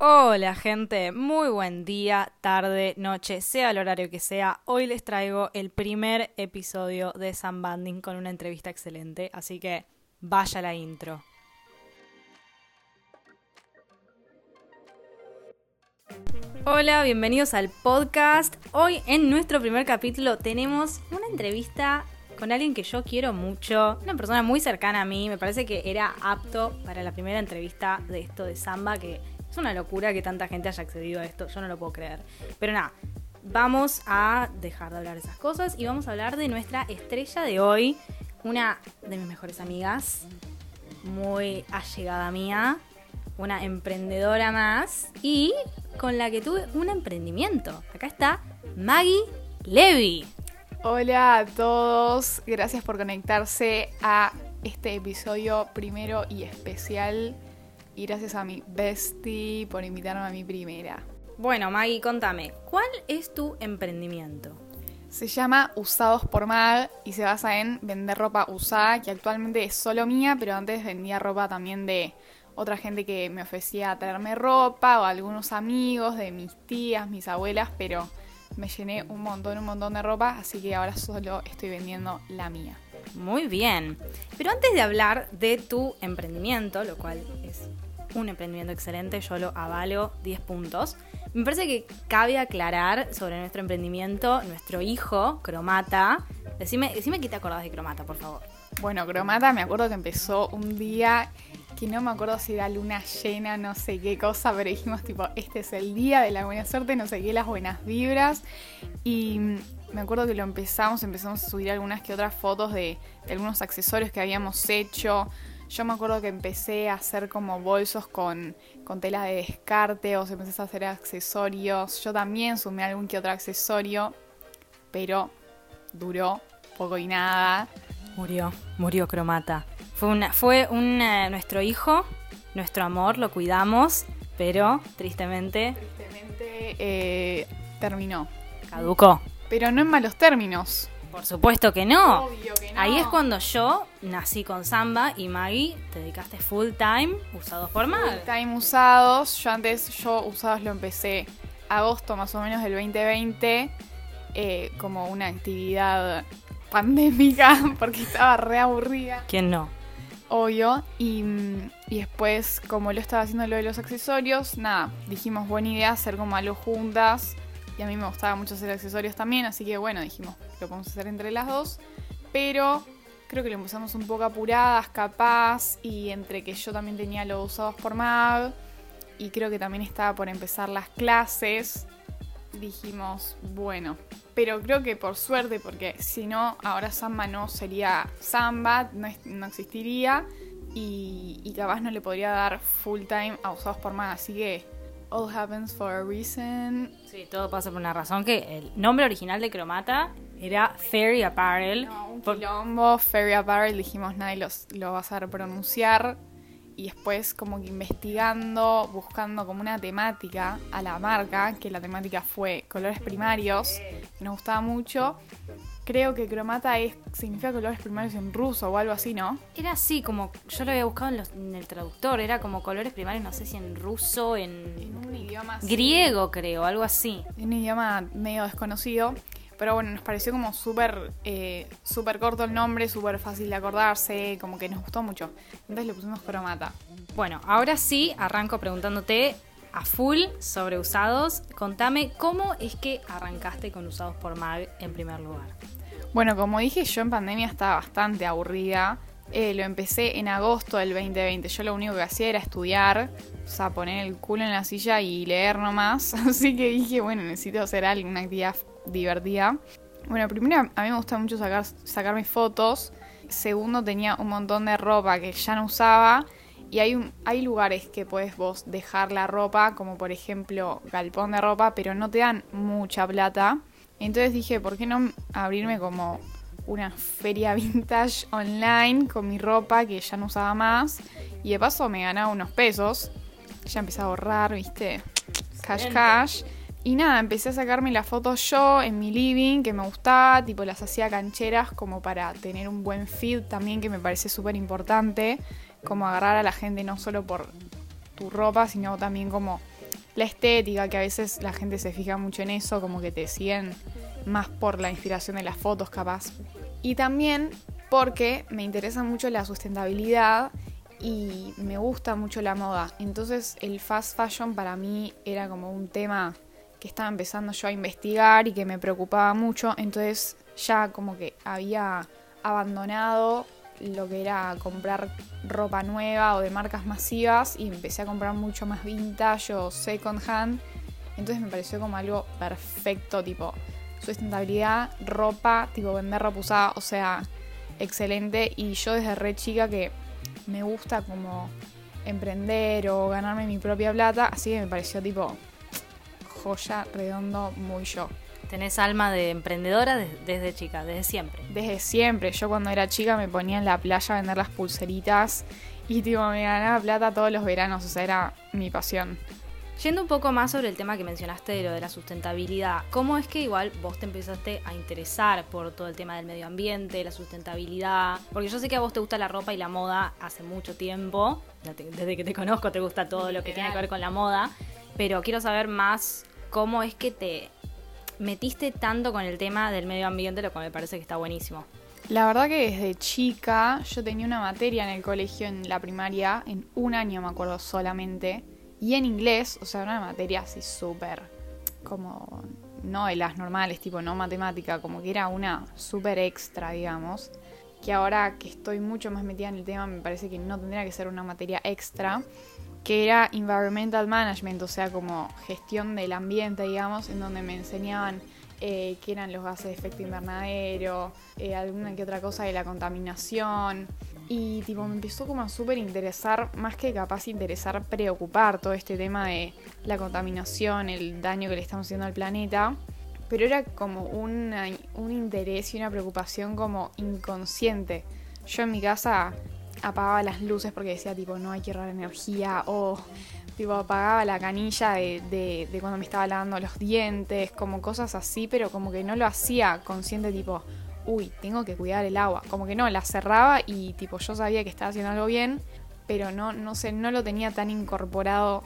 Hola gente, muy buen día, tarde, noche, sea el horario que sea. Hoy les traigo el primer episodio de Sam Banding con una entrevista excelente, así que vaya la intro. Hola, bienvenidos al podcast. Hoy en nuestro primer capítulo tenemos una entrevista con alguien que yo quiero mucho, una persona muy cercana a mí, me parece que era apto para la primera entrevista de esto de Samba, que una locura que tanta gente haya accedido a esto, yo no lo puedo creer. Pero nada, vamos a dejar de hablar de esas cosas y vamos a hablar de nuestra estrella de hoy, una de mis mejores amigas, muy allegada mía, una emprendedora más y con la que tuve un emprendimiento. Acá está Maggie Levy. Hola a todos, gracias por conectarse a este episodio primero y especial. Y gracias a mi bestie por invitarme a mi primera. Bueno, Maggie, contame, ¿cuál es tu emprendimiento? Se llama Usados por Mag y se basa en vender ropa usada, que actualmente es solo mía, pero antes vendía ropa también de otra gente que me ofrecía traerme ropa o algunos amigos de mis tías, mis abuelas, pero me llené un montón, un montón de ropa, así que ahora solo estoy vendiendo la mía. Muy bien. Pero antes de hablar de tu emprendimiento, lo cual es un emprendimiento excelente, yo lo avalo 10 puntos. Me parece que cabe aclarar sobre nuestro emprendimiento, nuestro hijo, Cromata. Decime, decime qué te acordás de Cromata, por favor. Bueno, Cromata me acuerdo que empezó un día que no me acuerdo si era luna llena, no sé qué cosa, pero dijimos tipo, este es el día de la buena suerte, no sé qué, las buenas vibras. Y me acuerdo que lo empezamos, empezamos a subir algunas que otras fotos de algunos accesorios que habíamos hecho. Yo me acuerdo que empecé a hacer como bolsos con, con tela de descarte o se empecé a hacer accesorios. Yo también sumé algún que otro accesorio, pero duró poco y nada. Murió, murió Cromata. Fue, una, fue un, eh, nuestro hijo, nuestro amor, lo cuidamos, pero tristemente Tristemente eh, terminó. caducó. Pero no en malos términos. Por supuesto que no. Obvio que no. Ahí es cuando yo nací con Samba y Maggie te dedicaste full time usados por Mag. Time usados. Yo antes, yo usados lo empecé agosto más o menos del 2020 eh, como una actividad pandémica porque estaba re aburrida. ¿Quién no? obvio. Y, mm, y después, como lo estaba haciendo lo de los accesorios, nada, dijimos buena idea hacer como algo juntas. Y a mí me gustaba mucho hacer accesorios también, así que bueno, dijimos, lo podemos hacer entre las dos. Pero creo que lo empezamos un poco apuradas, capaz, y entre que yo también tenía los usados por Mag, y creo que también estaba por empezar las clases, dijimos, bueno, pero creo que por suerte, porque si no, ahora Samba no sería Samba, no, existiría y, y capaz no le podría dar full time a usados por más. Así que, all happens for a reason. Sí, todo pasa por una razón que el nombre original de Cromata era Fairy Apparel. No, un Por- quilombo, Fairy Apparel, dijimos nadie los, lo va a saber pronunciar. Y después como que investigando, buscando como una temática a la marca, que la temática fue colores primarios, que nos gustaba mucho. Creo que cromata es, significa colores primarios en ruso o algo así, ¿no? Era así, como yo lo había buscado en, los- en el traductor, era como colores primarios, no sé si en ruso, En en un idioma así. griego creo, algo así. un idioma medio desconocido. Pero bueno, nos pareció como súper eh, súper corto el nombre, súper fácil de acordarse, como que nos gustó mucho. Entonces le pusimos cromata. Bueno, ahora sí, arranco preguntándote a full sobre usados. Contame cómo es que arrancaste con usados por Mag en primer lugar. Bueno, como dije, yo en pandemia estaba bastante aburrida. Eh, lo empecé en agosto del 2020. Yo lo único que hacía era estudiar, o sea, poner el culo en la silla y leer nomás. Así que dije, bueno, necesito hacer alguna actividad divertida. Bueno, primero a mí me gusta mucho sacar, sacarme fotos. Segundo, tenía un montón de ropa que ya no usaba. Y hay, hay lugares que puedes vos dejar la ropa, como por ejemplo galpón de ropa, pero no te dan mucha plata. Entonces dije, ¿por qué no abrirme como una feria vintage online con mi ropa que ya no usaba más? Y de paso me ganaba unos pesos. Ya empecé a ahorrar, ¿viste? Cash, cash. Y nada, empecé a sacarme las fotos yo en mi living, que me gustaba, tipo las hacía cancheras como para tener un buen feed también, que me parece súper importante, como agarrar a la gente no solo por tu ropa, sino también como la estética, que a veces la gente se fija mucho en eso, como que te siguen más por la inspiración de las fotos capaz. Y también porque me interesa mucho la sustentabilidad y me gusta mucho la moda. Entonces el fast fashion para mí era como un tema que estaba empezando yo a investigar y que me preocupaba mucho. Entonces ya como que había abandonado lo que era comprar ropa nueva o de marcas masivas y empecé a comprar mucho más vintage o second hand. Entonces me pareció como algo perfecto, tipo sustentabilidad, ropa, tipo vender ropa usada, o sea, excelente. Y yo desde re chica que me gusta como emprender o ganarme mi propia plata, así que me pareció tipo joya, redondo, muy yo. Tenés alma de emprendedora desde, chica, desde siempre. Desde siempre. Yo cuando era chica me ponía en la playa a vender las pulseritas y tipo me ganaba plata todos los veranos, o sea, era mi pasión. Yendo un poco más sobre el tema que mencionaste de lo de la sustentabilidad, ¿cómo es que igual vos te empezaste a interesar por todo el tema del medio ambiente, la sustentabilidad? Porque yo sé que a vos te gusta la ropa y la moda hace mucho tiempo, desde que te conozco te gusta todo lo que tiene que ver con la moda, pero quiero saber más cómo es que te metiste tanto con el tema del medio ambiente, lo cual me parece que está buenísimo. La verdad que desde chica yo tenía una materia en el colegio, en la primaria, en un año me acuerdo solamente, y en inglés, o sea, una materia así súper, como, no de las normales, tipo no matemática, como que era una súper extra, digamos, que ahora que estoy mucho más metida en el tema me parece que no tendría que ser una materia extra, que era Environmental Management, o sea, como gestión del ambiente, digamos, en donde me enseñaban eh, qué eran los gases de efecto invernadero, eh, alguna que otra cosa de la contaminación. Y tipo, me empezó como a súper interesar, más que capaz interesar, preocupar todo este tema de la contaminación, el daño que le estamos haciendo al planeta. Pero era como un interés y una preocupación como inconsciente. Yo en mi casa apagaba las luces porque decía tipo no hay que ahorrar energía o tipo apagaba la canilla de, de, cuando me estaba lavando los dientes, como cosas así, pero como que no lo hacía consciente tipo, uy, tengo que cuidar el agua, como que no, la cerraba y tipo yo sabía que estaba haciendo algo bien, pero no, no sé, no lo tenía tan incorporado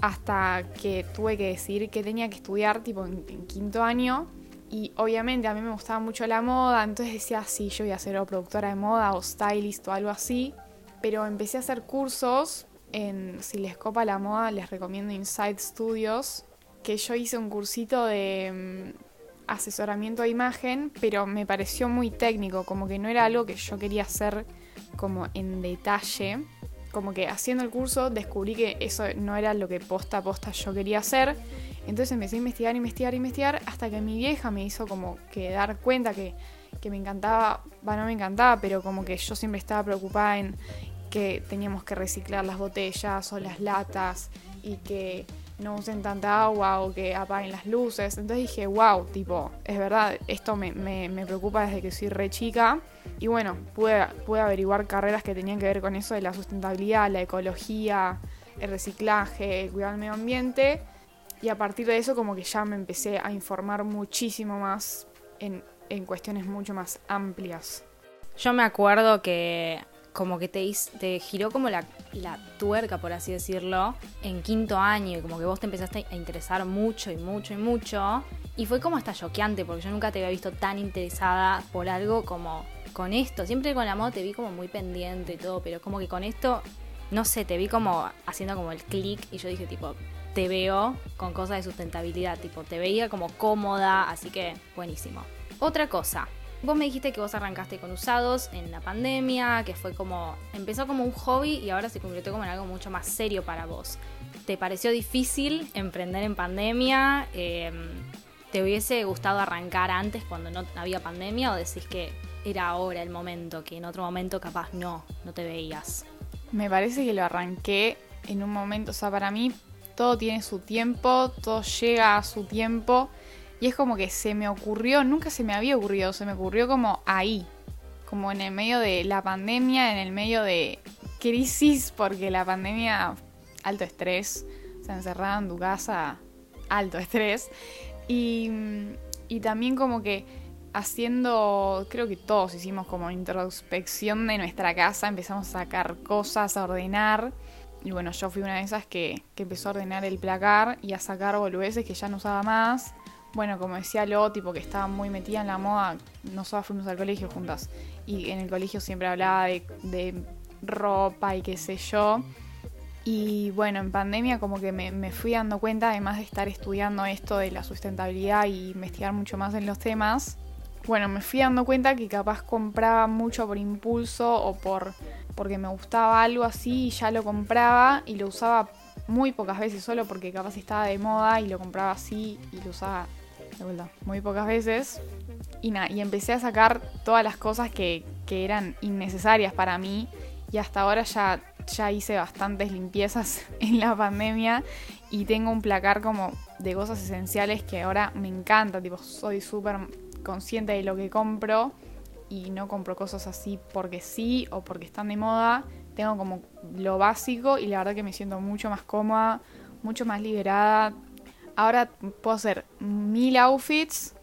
hasta que tuve que decidir que tenía que estudiar tipo en, en quinto año y obviamente a mí me gustaba mucho la moda, entonces decía, sí, yo voy a ser o productora de moda o stylist o algo así. Pero empecé a hacer cursos en, si les copa la moda, les recomiendo Inside Studios, que yo hice un cursito de mm, asesoramiento de imagen, pero me pareció muy técnico, como que no era algo que yo quería hacer como en detalle. Como que haciendo el curso descubrí que eso no era lo que posta a posta yo quería hacer entonces empecé a investigar, investigar, investigar, hasta que mi vieja me hizo como que dar cuenta que, me encantaba, va, no me encantaba, pero como que yo siempre estaba preocupada en que teníamos que reciclar las botellas o las latas y que no usen tanta agua o que apaguen las luces. Entonces dije, wow, tipo, es verdad, esto me, preocupa desde que soy re chica. Y bueno, pude, pude averiguar carreras que tenían que ver con eso de la sustentabilidad, la ecología, el reciclaje, el cuidado del medio ambiente. Y a partir de eso como que ya me empecé a informar muchísimo más en, cuestiones mucho más amplias. Yo me acuerdo que como que te, te giró como la, tuerca, por así decirlo, en quinto año y como que vos te empezaste a interesar mucho y mucho y mucho. Y fue como hasta choqueante porque yo nunca te había visto tan interesada por algo como con esto. Siempre con la moda te vi como muy pendiente y todo, pero como que con esto, no sé, te vi como haciendo como el clic y yo dije tipo, te veo con cosas de sustentabilidad, tipo, te veía como cómoda, así que buenísimo. Otra cosa, vos me dijiste que vos arrancaste con usados en la pandemia, que fue como, empezó como un hobby y ahora se convirtió como en algo mucho más serio para vos. ¿Te pareció difícil emprender en pandemia? Em, ¿Te hubiese gustado arrancar antes cuando no había pandemia o decís que era ahora el momento, que en otro momento capaz no, no te veías? Me parece que lo arranqué en un momento, o sea, para mí todo tiene su tiempo, todo llega a su tiempo. Y es como que se me ocurrió, nunca se me había ocurrido, se me ocurrió como ahí, como en el medio de la pandemia, en el medio de crisis, porque la pandemia, alto estrés, se encerraba en tu casa, alto estrés. Y también como que haciendo, creo que todos hicimos como introspección de nuestra casa, empezamos a sacar cosas, a ordenar Y bueno, yo fui una de esas que, que empezó a ordenar el placar y a sacar boludeces que ya no usaba más. Bueno, como decía Lo, tipo que estaba muy metida en la moda, nosotras fuimos al colegio juntas. Y en el colegio siempre hablaba de, de ropa y qué sé yo. Y bueno, en pandemia como que me, me, fui dando cuenta, además de estar estudiando esto de la sustentabilidad y investigar mucho más en los temas, bueno, me fui dando cuenta que capaz compraba mucho por impulso o por porque me gustaba algo así y ya lo compraba y lo usaba muy pocas veces solo porque capaz estaba de moda y lo compraba así y lo usaba muy pocas veces. Y nada, y empecé a sacar todas las cosas que, que eran innecesarias para mí y hasta ahora ya ya hice bastantes limpiezas en la pandemia y tengo un placar como de cosas esenciales que ahora me encanta, tipo soy súper consciente de lo que compro y no compro cosas así porque sí o porque están de moda. Tengo como lo básico y la verdad que me siento mucho más cómoda, mucho más liberada. Ahora puedo hacer mil outfits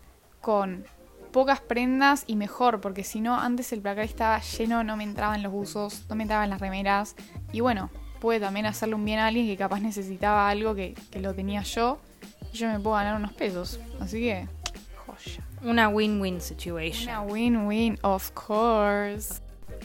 con pocas prendas y mejor, porque si no, antes el placar estaba lleno, no me entraban los usos, no me entraban las remeras. Y bueno, puede también hacerle un bien a alguien que capaz necesitaba algo que, que lo tenía yo. Y yo me puedo ganar unos pesos. Así que. Una win-win situation. Una win-win, of course.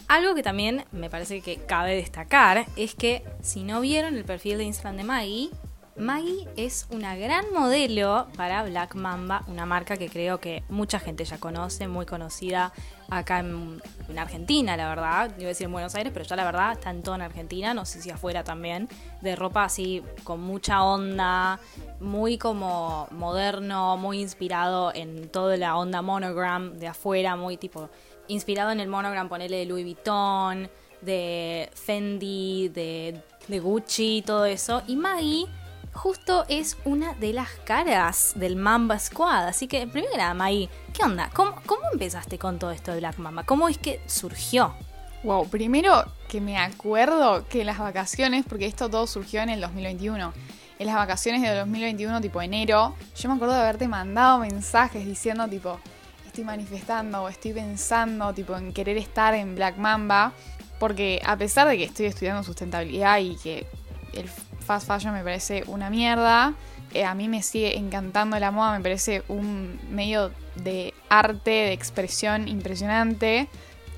Algo que también me parece que cabe destacar es que si no vieron el perfil de Instagram de Maggie, Maggie es una gran modelo para Black Mamba, una marca que creo que mucha gente ya conoce, muy conocida acá en, en, Argentina, la verdad. Iba a decir en Buenos Aires, pero ya la verdad está en toda en Argentina, no sé si afuera también. De ropa así con mucha onda, muy como moderno, muy inspirado en toda la onda monogram de afuera, muy tipo inspirado en el monogram, ponele de Louis Vuitton, de Fendi, de Gucci, todo eso. Y Maggie justo es una de las caras del Mamba Squad. Así que, primero nada, Mai, ¿qué onda? ¿Cómo, ¿Cómo, empezaste con todo esto de Black Mamba? ¿Cómo es que surgió? Wow, primero que me acuerdo que las vacaciones, porque esto todo surgió en el 2021. En las vacaciones de 2021, tipo enero, yo me acuerdo de haberte mandado mensajes diciendo, tipo, estoy manifestando o estoy pensando, tipo, en querer estar en Black Mamba. Porque a pesar de que estoy estudiando sustentabilidad y que el fast fashion me parece una mierda. Eh, a mí me sigue encantando la moda, me parece un medio de arte, de expresión impresionante.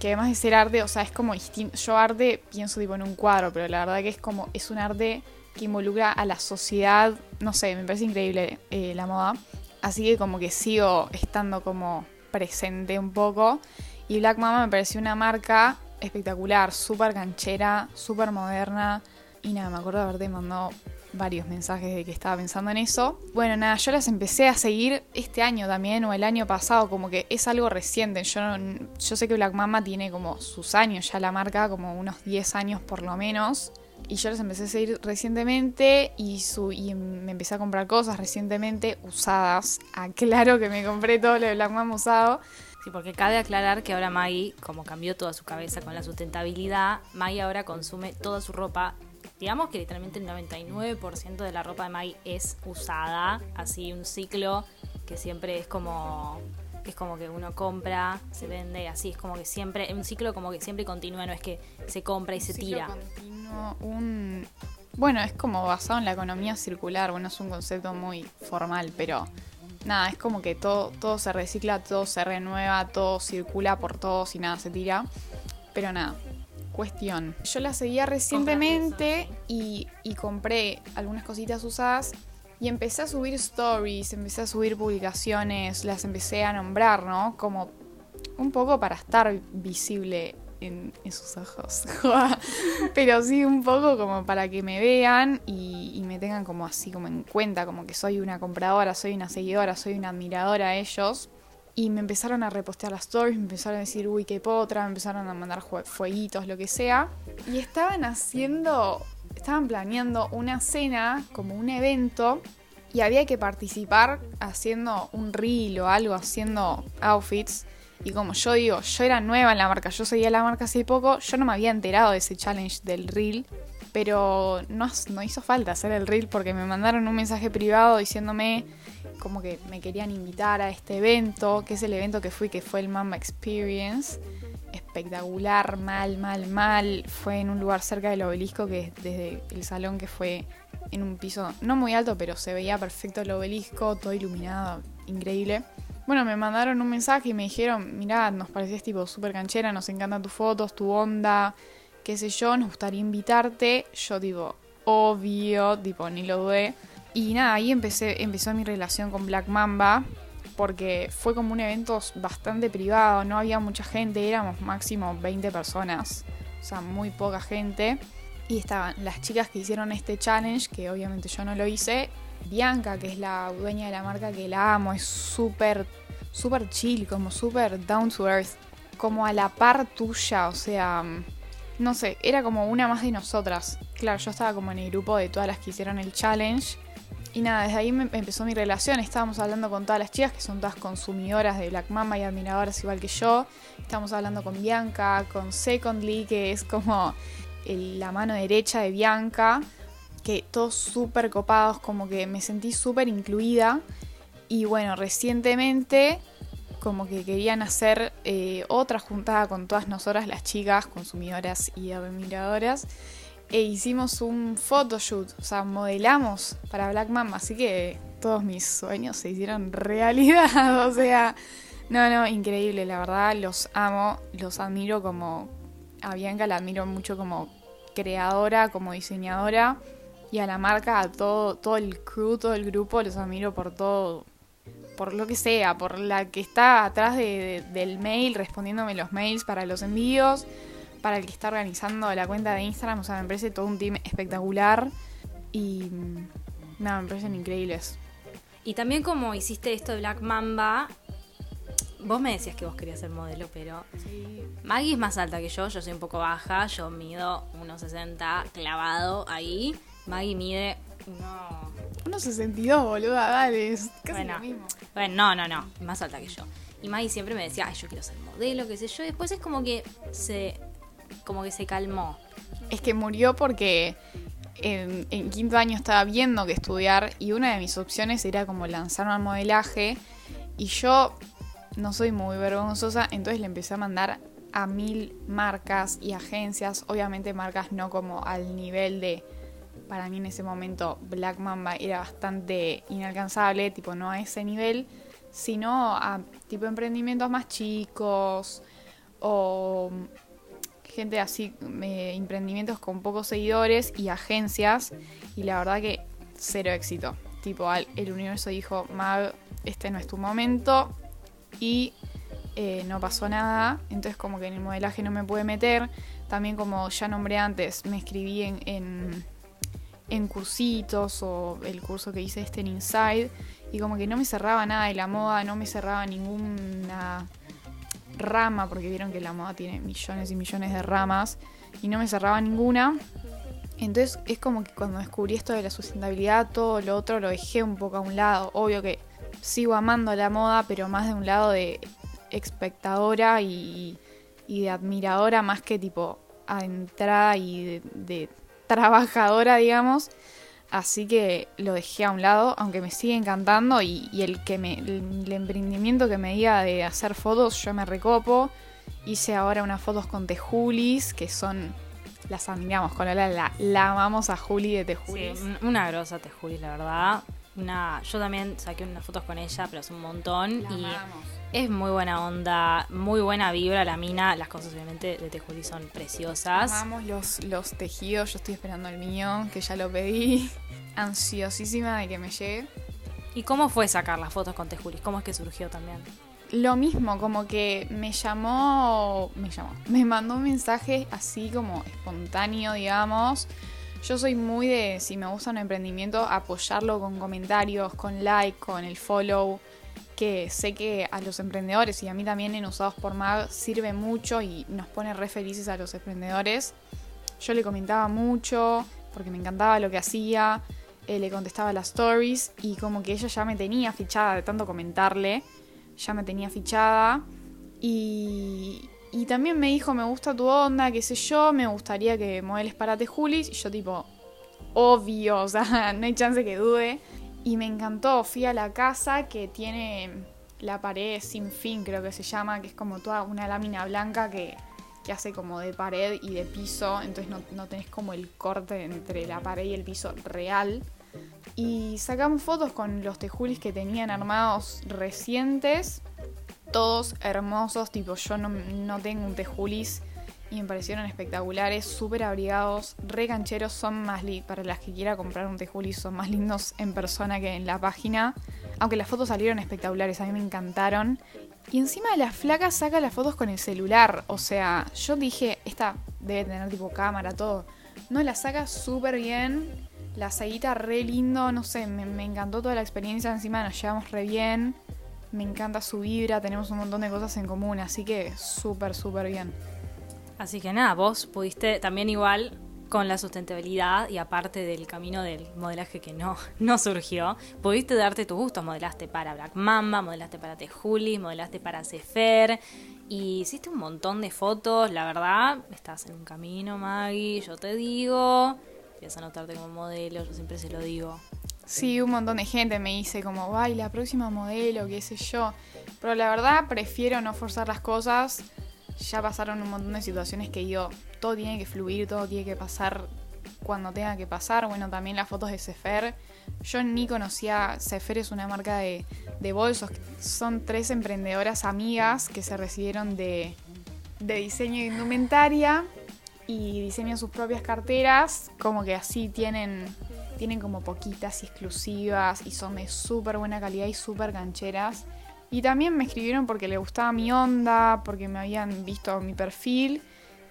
Que además de ser arte, o sea, es como distinto. Yo arte pienso tipo en un cuadro, pero la verdad que es como, es un arte que involucra a la sociedad. No sé, me parece increíble eh, la moda. Así que como que sigo estando como presente un poco. Y Black Mama me pareció una marca espectacular, súper canchera, súper moderna y nada, me acuerdo de haberte mandado varios mensajes de que estaba pensando en eso. Bueno, nada, yo las empecé a seguir este año también o el año pasado, como que es algo reciente. Yo, yo sé que Black Mama tiene como sus años ya la marca, como unos 10 años por lo menos. Y yo las empecé a seguir recientemente y, su, y me empecé a comprar cosas recientemente usadas. Aclaro que me compré todo lo de Black Mama usado. Sí, porque cabe aclarar que ahora Maggie, como cambió toda su cabeza con la sustentabilidad, Maggie ahora consume toda su ropa digamos que literalmente el 99% de la ropa de Maggie es usada, así un ciclo que siempre es como es como que uno compra, se vende, así es como que siempre, un ciclo como que siempre continúa, no es que se compra y se tira. Continuo, un bueno, es como basado en la economía circular, bueno, es un concepto muy formal, pero nada, es como que todo, todo se recicla, todo se renueva, todo circula por todos y nada se tira. Pero nada, Cuestión. Yo la seguía recientemente y, compré algunas cositas usadas y empecé a subir stories, empecé a subir publicaciones, las empecé a nombrar, ¿no? Como un poco para estar visible en, sus ojos. Pero sí un poco como para que me vean y, y, me tengan como así como en cuenta, como que soy una compradora, soy una seguidora, soy una admiradora a ellos. Y me empezaron a repostear las stories, me empezaron a decir, uy, qué potra, me empezaron a mandar fueguitos, lo que sea. Y estaban haciendo, estaban planeando una cena, como un evento, y había que participar haciendo un reel o algo, haciendo outfits. Y como yo digo, yo era nueva en la marca, yo seguía la marca hace poco, yo no me había enterado de ese challenge del reel. Pero no, no hizo falta hacer el reel porque me mandaron un mensaje privado diciéndome como que me querían invitar a este evento, que es el evento que fui, que fue el Mamba Experience. espectacular, mal, mal, mal. Fue en un lugar cerca del obelisco que desde el salón que fue en un piso no muy alto, pero se veía perfecto el obelisco, todo iluminado, increíble. Bueno, me mandaron un mensaje y me dijeron, mirá, nos pareces tipo súper canchera, nos encantan tus fotos, tu onda, qué sé yo, nos gustaría invitarte. Yo digo, obvio, tipo, ni lo dudé. Y nada, ahí empecé, empezó mi relación con Black Mamba, porque fue como un evento bastante privado, no había mucha gente, éramos máximo 20 personas, o sea, muy poca gente. Y estaban las chicas que hicieron este challenge, que obviamente yo no lo hice, Bianca, que es la dueña de la marca que la amo, es súper, súper chill, como súper down to earth, como a la par tuya, o sea, no sé, era como una más de nosotras. Claro, yo estaba como en el grupo de todas las que hicieron el challenge. Y nada, desde ahí me empezó mi relación. Estábamos hablando con todas las chicas que son todas consumidoras de Black Mamba y admiradoras igual que yo. Estábamos hablando con Bianca, con Secondly, que es como la mano derecha de Bianca que todos súper copados, como que me sentí súper incluida. Y bueno, recientemente como que querían hacer eh, otra juntada con todas nosotras, las chicas, consumidoras y admiradoras. E hicimos un photoshoot, o sea, modelamos para Black Mamba, así que todos mis sueños se hicieron realidad, o sea, no, no, increíble, la verdad, los amo, los admiro como, a Bianca la admiro mucho como creadora, como diseñadora, y a la marca, a todo, todo el crew, todo el grupo, los admiro por todo, por lo que sea, por la que está atrás del mail, respondiéndome los mails para los envíos, para el que está organizando la cuenta de Instagram, o sea, me parece todo un team espectacular y mm, nada, me parecen increíbles. Y también como hiciste esto de Black Mamba, vos me decías que vos querías ser modelo, pero Maggie es más alta que yo, yo soy un poco baja, yo mido 1,60 clavado ahí. Maggie mide uno... 1,62, boluda, dale, es casi bueno, lo mismo. Bueno, no, no, no, más alta que yo. Y Maggie siempre me decía, ay, yo quiero ser modelo, qué sé yo. Y después es como que se, como que se calmó. Es que murió porque en, quinto año estaba viendo que estudiar y una de mis opciones era como lanzarme al modelaje. Y yo no soy muy vergonzosa, entonces le empecé a mandar a mil marcas y agencias. Obviamente marcas no como al nivel de para mí en ese momento Black Mamba era bastante inalcanzable, tipo no a ese nivel, sino a tipo emprendimientos más chicos o gente así, eh, emprendimientos con pocos seguidores y agencias y la verdad que cero éxito. Tipo, el universo dijo, Mag, este no es tu momento y eh, no pasó nada, entonces como que en el modelaje no me pude meter. También como ya nombré antes, me escribí en en cursitos o el curso que hice este en Inside y como que no me cerraba nada de la moda, no me cerraba ninguna rama, porque vieron que la moda tiene millones y millones de ramas y no me cerraba ninguna. Entonces es como que cuando descubrí esto de la sustentabilidad, todo lo otro lo dejé un poco a un lado. Obvio que sigo amando la moda, pero más de un lado de espectadora y, de admiradora, más que tipo a entrada y de trabajadora, digamos. Así que lo dejé a un lado, aunque me sigue encantando y, el que me, el, emprendimiento que me diga de hacer fotos, yo me recopo. Hice ahora unas fotos con Tejulis, que son, las admiramos, con la, la, la amamos a Juli de Tejulis. Sí, una grosa Tejulis, la verdad. Una, yo también saqué unas fotos con ella, pero hace un montón. y es muy buena onda, muy buena vibra la mina. Las cosas obviamente de Tejuli son preciosas. Amamos los, los tejidos, yo estoy esperando el mío, que ya lo pedí. Ansiosísima de que me llegue. ¿Y cómo fue sacar las fotos con Tejulis? ¿Cómo es que surgió también? Lo mismo, como que me llamó, me llamó, me mandó un mensaje así como espontáneo, digamos. Yo soy muy de, si me gusta un emprendimiento, apoyarlo con comentarios, con like, con el follow que sé que a los emprendedores y a mí también en Usados por Mag sirve mucho y nos pone re felices a los emprendedores. Yo le comentaba mucho porque me encantaba lo que hacía, eh, le contestaba las stories y como que ella ya me tenía fichada de tanto comentarle, ya me tenía fichada y, también me dijo me gusta tu onda, qué sé yo, me gustaría que modeles para Tejulis y yo tipo, obvio, o sea, no hay chance que dude. Y me encantó, fui a la casa que tiene la pared sin fin, creo que se llama, que es como toda una lámina blanca que que hace como de pared y de piso, entonces no, no tenés como el corte entre la pared y el piso real. Y sacamos fotos con los tejulis que tenían armados recientes, todos hermosos, tipo yo no, no tengo un tejulis y me parecieron espectaculares, súper abrigados, re cancheros, son más para las que quiera comprar un tejulis son más lindos en persona que en la página, aunque las fotos salieron espectaculares, a mí me encantaron. Y encima la flaca saca las fotos con el celular, o sea, yo dije, esta debe tener tipo cámara, todo. No, la saca súper bien, la seguita re lindo, no sé, me, me encantó toda la experiencia, encima nos llevamos re bien. Me encanta su vibra, tenemos un montón de cosas en común, así que súper, súper bien. Así que nada, vos pudiste también igual con la sustentabilidad y aparte del camino del modelaje que no, no surgió, pudiste darte tus gustos. Modelaste para Black Mamba, modelaste para Tejuli, modelaste para Cefer y hiciste un montón de fotos. La verdad, estás en un camino, Maggie, yo te digo. Empieza a notarte como modelo, yo siempre se lo digo. Sí, un montón de gente me dice como, ay, la próxima modelo, qué sé yo. Pero la verdad prefiero no forzar las cosas ya pasaron un montón de situaciones que yo, todo tiene que fluir, todo tiene que pasar cuando tenga que pasar. Bueno, también las fotos de Sefer. Yo ni conocía, Sefer es una marca de, de bolsos. Son tres emprendedoras amigas que se recibieron de, de diseño de indumentaria y diseñan sus propias carteras. Como que así tienen, tienen como poquitas y exclusivas y son de súper buena calidad y súper gancheras. Y también me escribieron porque le gustaba mi onda, porque me habían visto mi perfil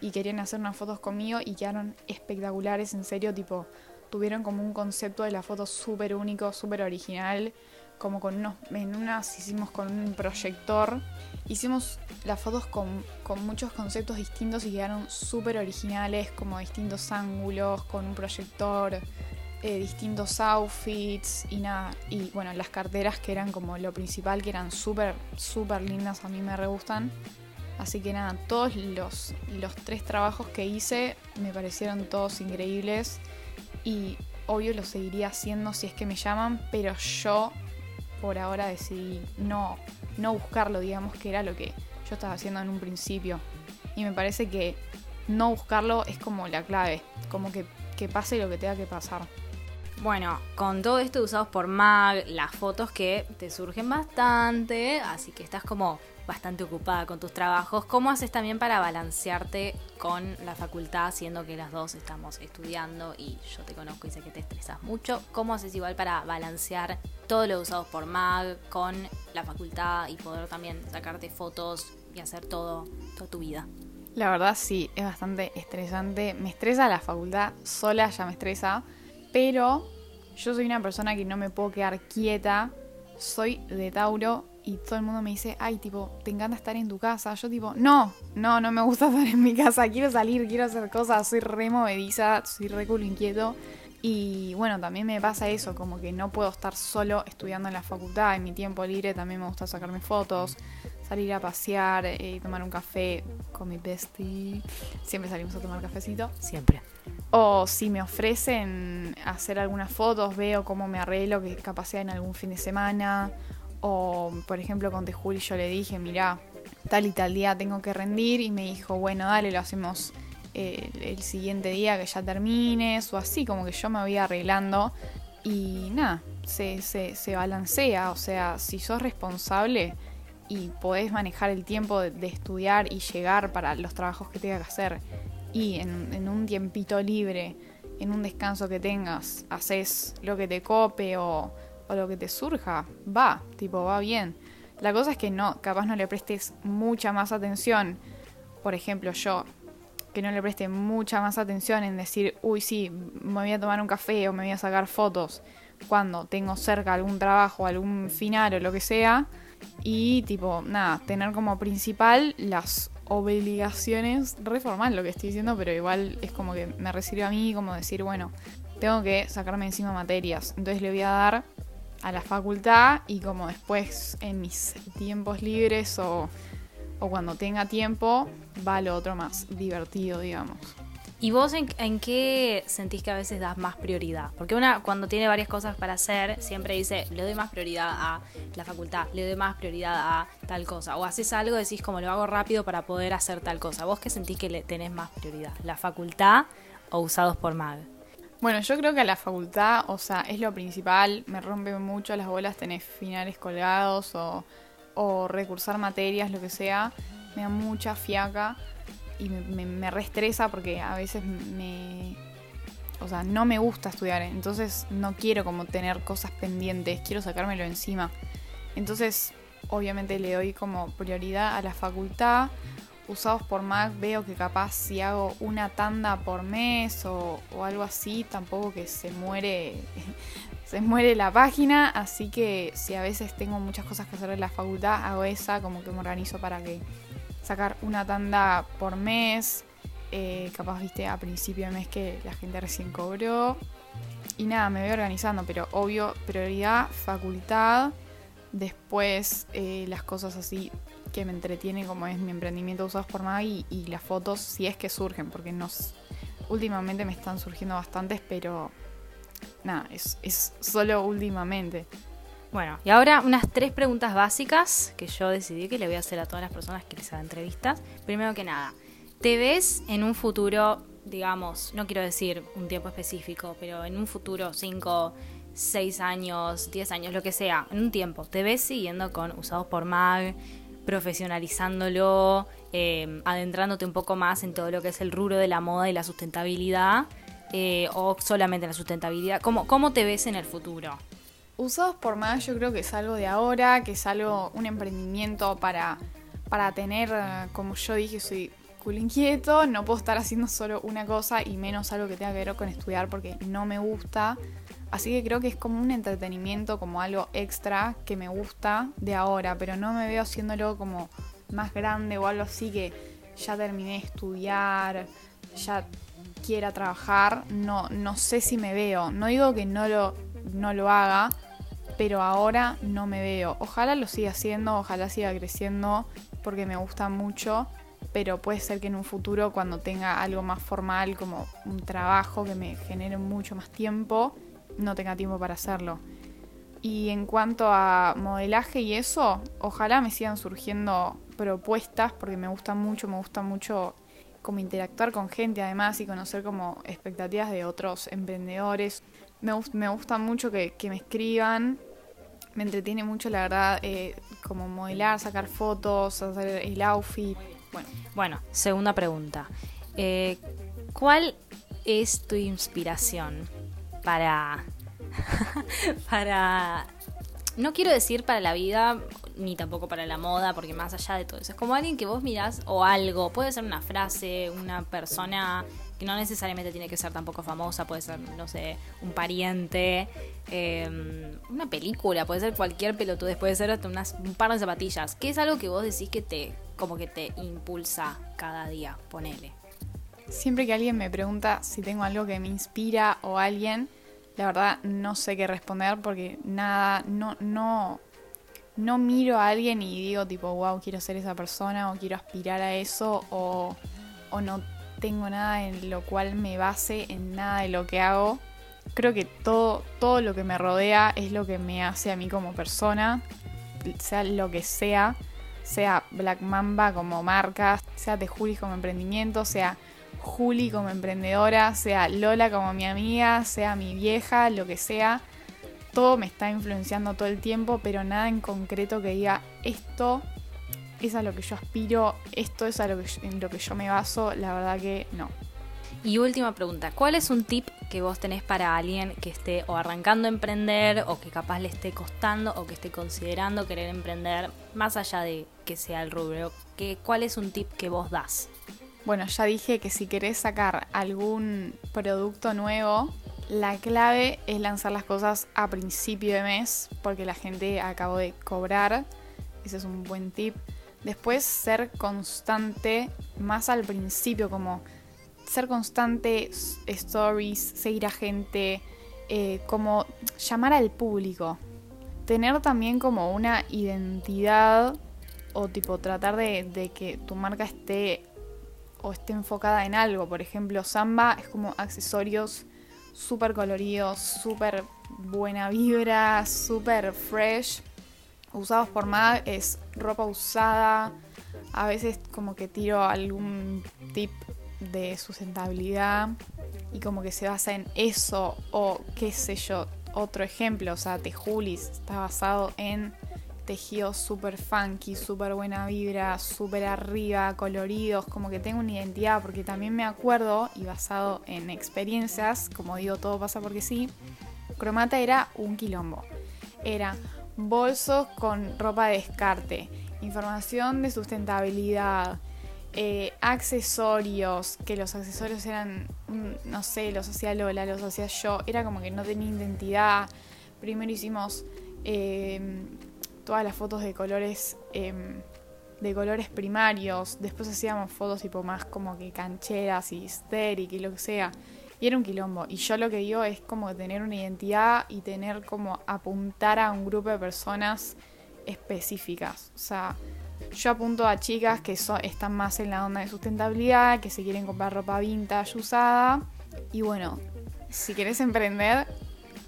y querían hacer unas fotos conmigo y quedaron espectaculares, en serio, tipo, tuvieron como un concepto de la foto súper único, súper original, como con unos, en unas hicimos con un proyector, hicimos las fotos con, con muchos conceptos distintos y quedaron súper originales, como distintos ángulos, con un proyector, eh, distintos outfits y nada. Y bueno, las carteras que eran como lo principal, que eran súper, súper lindas, a mí me re gustan. Así que nada, todos los, los tres trabajos que hice me parecieron todos increíbles. Y obvio lo seguiría haciendo si es que me llaman, pero yo por ahora decidí no, no buscarlo, digamos que era lo que yo estaba haciendo en un principio. Y me parece que no buscarlo es como la clave, como que, que pase lo que tenga que pasar. Bueno, con todo esto usados por Mag, las fotos que te surgen bastante, así que estás como bastante ocupada con tus trabajos. ¿Cómo haces también para balancearte con la facultad, siendo que las dos estamos estudiando y yo te conozco y sé que te estresas mucho? ¿Cómo haces igual para balancear todo lo usado por Mag con la facultad y poder también sacarte fotos y hacer todo, toda tu vida? La verdad sí, es bastante estresante. Me estresa la facultad sola, ya me estresa pero yo soy una persona que no me puedo quedar quieta. Soy de Tauro y todo el mundo me dice, ay, tipo, te encanta estar en tu casa. Yo tipo, no, no, no me gusta estar en mi casa. Quiero salir, quiero hacer cosas. Soy re movediza, soy re culo inquieto. Y bueno, también me pasa eso, como que no puedo estar solo estudiando en la facultad. En mi tiempo libre también me gusta sacarme fotos, salir a pasear, eh, tomar un café con mi bestie. Siempre salimos a tomar cafecito. Siempre. O si me ofrecen hacer algunas fotos, veo cómo me arreglo, que capaz sea en algún fin de semana. O, por ejemplo, con Tejuli yo le dije, mira, tal y tal día tengo que rendir. Y me dijo, bueno, dale, lo hacemos eh, el siguiente día que ya termines. O así, como que yo me voy arreglando. Y nada, se, se, se balancea. O sea, si sos responsable y podés manejar el tiempo de, de estudiar y llegar para los trabajos que tengas que hacer y en, un tiempito libre, en un descanso que tengas, haces lo que te cope o, o lo que te surja, va, tipo, va bien. La cosa es que no, capaz no le prestes mucha más atención. Por ejemplo, yo, que no le preste mucha más atención en decir, uy, sí, me voy a tomar un café o me voy a sacar fotos cuando tengo cerca algún trabajo, algún final o lo que sea. Y tipo, nada, tener como principal las obligaciones, reformar lo que estoy diciendo, pero igual es como que me recibe a mí, como decir, bueno, tengo que sacarme encima materias, entonces le voy a dar a la facultad y como después en mis tiempos libres o, o cuando tenga tiempo, va lo otro más divertido, digamos. ¿Y vos en, en, qué sentís que a veces das más prioridad? Porque una cuando tiene varias cosas para hacer, siempre dice, le doy más prioridad a la facultad, le doy más prioridad a tal cosa. O haces algo, decís como lo hago rápido para poder hacer tal cosa. ¿Vos qué sentís que le tenés más prioridad? ¿La facultad o usados por MAG? Bueno, yo creo que la facultad, o sea, es lo principal, me rompe mucho las bolas tener finales colgados o, o recursar materias, lo que sea, me da mucha fiaca y me, me, reestresa porque a veces me... O sea, no me gusta estudiar, entonces no quiero como tener cosas pendientes, quiero sacármelo encima. Entonces, obviamente le doy como prioridad a la facultad. Usados por Mac veo que capaz si hago una tanda por mes o, o algo así, tampoco que se muere se muere la página, así que si a veces tengo muchas cosas que hacer en la facultad, hago esa, como que me organizo para que sacar una tanda por mes. Eh, capaz, viste, a principio de mes que la gente recién cobró. Y nada, me voy organizando, pero obvio, prioridad, facultad. Después eh, las cosas así que me entretienen, como es mi emprendimiento usados por Maggie y, las fotos, si es que surgen, porque nos, últimamente me están surgiendo bastantes, pero nada, es, es solo últimamente. Bueno, y ahora unas tres preguntas básicas que yo decidí que le voy a hacer a todas las personas que les haga entrevistas. Primero que nada, ¿te ves en un futuro, digamos, no quiero decir un tiempo específico, pero en un futuro, 5, 6 años, 10 años, lo que sea, en un tiempo, ¿te ves siguiendo con Usados por Mag, profesionalizándolo, eh, adentrándote un poco más en todo lo que es el rubro de la moda y la sustentabilidad? Eh, o solamente en la sustentabilidad? ¿Cómo, ¿Cómo te ves en el futuro? Usados por más, yo creo que es algo de ahora, que es algo, un emprendimiento para, para tener, como yo dije, soy cool inquieto, no puedo estar haciendo solo una cosa y menos algo que tenga que ver con estudiar porque no me gusta. Así que creo que es como un entretenimiento, como algo extra que me gusta de ahora, pero no me veo haciéndolo como más grande o algo así que ya terminé de estudiar, ya quiera trabajar, no, no sé si me veo. No digo que no lo, no lo haga, pero ahora no me veo. Ojalá lo siga haciendo, ojalá siga creciendo, porque me gusta mucho, pero puede ser que en un futuro, cuando tenga algo más formal, como un trabajo que me genere mucho más tiempo, no tenga tiempo para hacerlo. Y en cuanto a modelaje y eso, ojalá me sigan surgiendo propuestas, porque me gusta mucho, me gusta mucho como interactuar con gente además y conocer como expectativas de otros emprendedores me, gusta mucho que, me escriban. Me entretiene mucho, la verdad, eh, como modelar, sacar fotos, hacer el outfit. Bueno, bueno segunda pregunta. Eh, ¿Cuál es tu inspiración para, para, no quiero decir para la vida, ni tampoco para la moda, porque más allá de todo eso, es como alguien que vos mirás o algo, puede ser una frase, una persona que no necesariamente tiene que ser tampoco famosa, puede ser, no sé, un pariente, em, una película, puede ser cualquier pelotudez, puede ser hasta unas, un par de zapatillas, ¿Qué es algo que vos decís que te, como que te impulsa cada día, ponele. Siempre que alguien me pregunta si tengo algo que me inspira o alguien, la verdad no sé qué responder porque nada, no, no, no miro a alguien y digo tipo, wow, quiero ser esa persona o quiero aspirar a eso o, o no tengo nada en lo cual me base en nada de lo que hago. Creo que todo, todo lo que me rodea es lo que me hace a mí como persona, sea lo que sea, sea Black Mamba como marca, sea The Juli como emprendimiento, sea Juli como emprendedora, sea Lola como mi amiga, sea mi vieja, lo que sea. Todo me está influenciando todo el tiempo, pero nada en concreto que diga esto es a lo que yo aspiro, esto es a lo que en lo que yo me baso, la verdad que no. Y última pregunta, ¿cuál es un tip que vos tenés para alguien que esté o arrancando a emprender o que capaz le esté costando o que esté considerando querer emprender más allá de que sea el rubro? ¿Qué, ¿Cuál es un tip que vos das? Bueno, ya dije que si querés sacar algún producto nuevo, la clave es lanzar las cosas a principio de mes porque la gente acabó de cobrar. Ese es un buen tip. Después ser constante, más al principio, como ser constante, stories, seguir a gente, eh, como llamar al público. Tener también como una identidad o tipo tratar de, que tu marca esté o esté enfocada en algo. Por ejemplo, Samba es como accesorios súper coloridos, súper buena vibra, súper fresh. Usados por MAG es ropa usada. A veces como que tiro algún tip de sustentabilidad y como que se basa en eso o qué sé yo. Otro ejemplo, o sea, Tejulis está basado en tejidos súper funky, súper buena vibra, súper arriba, coloridos, como que tengo una identidad, porque también me acuerdo, y basado en experiencias, como digo, todo pasa porque sí, Cromata era un quilombo. Era bolsos con ropa de descarte, información de sustentabilidad, eh, accesorios, que los accesorios eran, mm, no sé, los hacía Lola, los hacía yo, era como que no tenía identidad. Primero hicimos eh, todas las fotos de colores em, de colores primarios. Después hacíamos fotos tipo más como que cancheras y hysteric y lo que sea. Y era un quilombo. Y yo lo que digo es como tener una identidad y tener como apuntar a un grupo de personas específicas. O sea, yo apunto a chicas que están más en la onda de sustentabilidad, que se quieren comprar ropa vintage usada. Y bueno, si quieres emprender,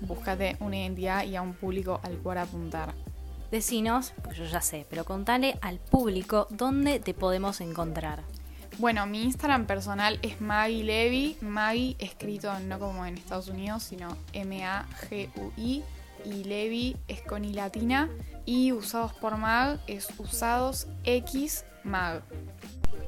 búscate una identidad y a un público al cual apuntar. Decinos, pues yo ya sé, pero contale al público dónde te podemos encontrar. Bueno, mi Instagram personal es Maggie Levy. Maggie escrito no como en Estados Unidos, sino M-A-G-U-I. Y Levy es con I latina. Y usados por Mag es usados X Mag.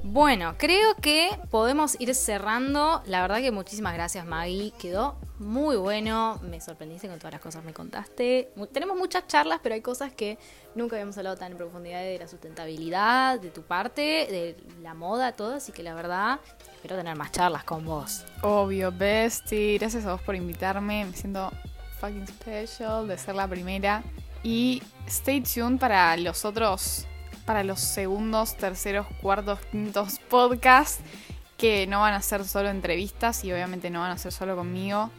Bueno, creo que podemos ir cerrando. La verdad que muchísimas gracias Maggie. Quedó muy bueno. Me sorprendiste con todas las cosas que me contaste. Tenemos muchas charlas, pero hay cosas que nunca habíamos hablado tan en profundidad de la sustentabilidad, de tu parte, de la moda, todo. Así que la verdad, espero tener más charlas con vos. Obvio, bestie. Gracias a vos por invitarme. Me siento fucking special de ser la primera. Y stay tuned para los otros para los segundos, terceros, cuartos, quintos podcasts que no van a ser solo entrevistas y obviamente no van a ser solo conmigo.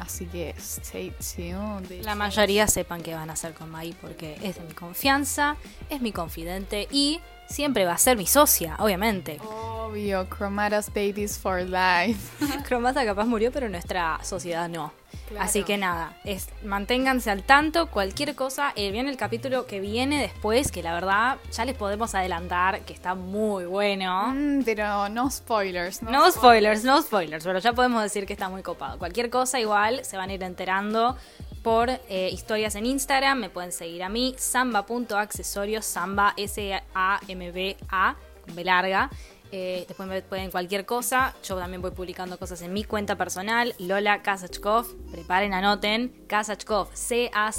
Así que stay tuned. La mayoría sepan que van a ser con Mai porque es de mi confianza, es mi confidente y siempre va a ser mi socia, obviamente. Obvio, Chromatas Babies for Life. Cromata capaz murió, pero nuestra sociedad no. Así que nada, es, manténganse al tanto, cualquier cosa. Eh, viene el capítulo que viene después, que la verdad ya les podemos adelantar que está muy bueno. Mm, pero no spoilers. No, spoilers, no spoilers, pero ya podemos decir que está muy copado. Cualquier cosa igual se van a ir enterando por eh, historias en Instagram. Me pueden seguir a mí, samba.accesorios, samba, S-A-M-B-A, con B larga. Eh, después me pueden cualquier cosa. Yo también voy publicando cosas en mi cuenta personal. Lola Kazachkov. Preparen, anoten. Kazachkov. C-A-Z-A-C-H-K-O-F.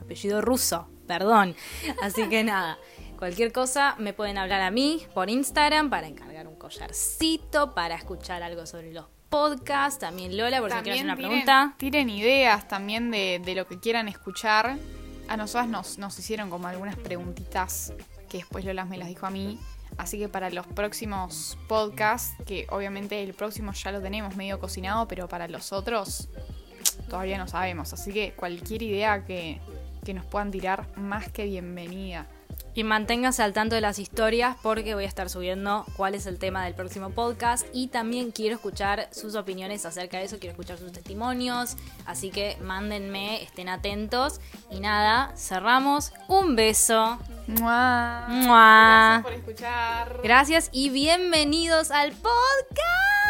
Apellido ruso. Perdón. Así que nada. Cualquier cosa me pueden hablar a mí por Instagram para encargar un collarcito, para escuchar algo sobre los podcasts. También Lola, por si quieres hacer una pregunta. Tiren ideas también de, lo que quieran escuchar. A nosotras nos, nos hicieron como algunas preguntitas que después Lola me las dijo a mí. Así que para los próximos podcasts, que obviamente el próximo ya lo tenemos medio cocinado, pero para los otros todavía no sabemos. Así que cualquier idea que, que nos puedan tirar, más que bienvenida. Y manténgase al tanto de las historias porque voy a estar subiendo cuál es el tema del próximo podcast y también quiero escuchar sus opiniones acerca de eso, quiero escuchar sus testimonios, así que mándenme, estén atentos y nada, cerramos. Un beso. Gracias por escuchar. Gracias y bienvenidos al podcast.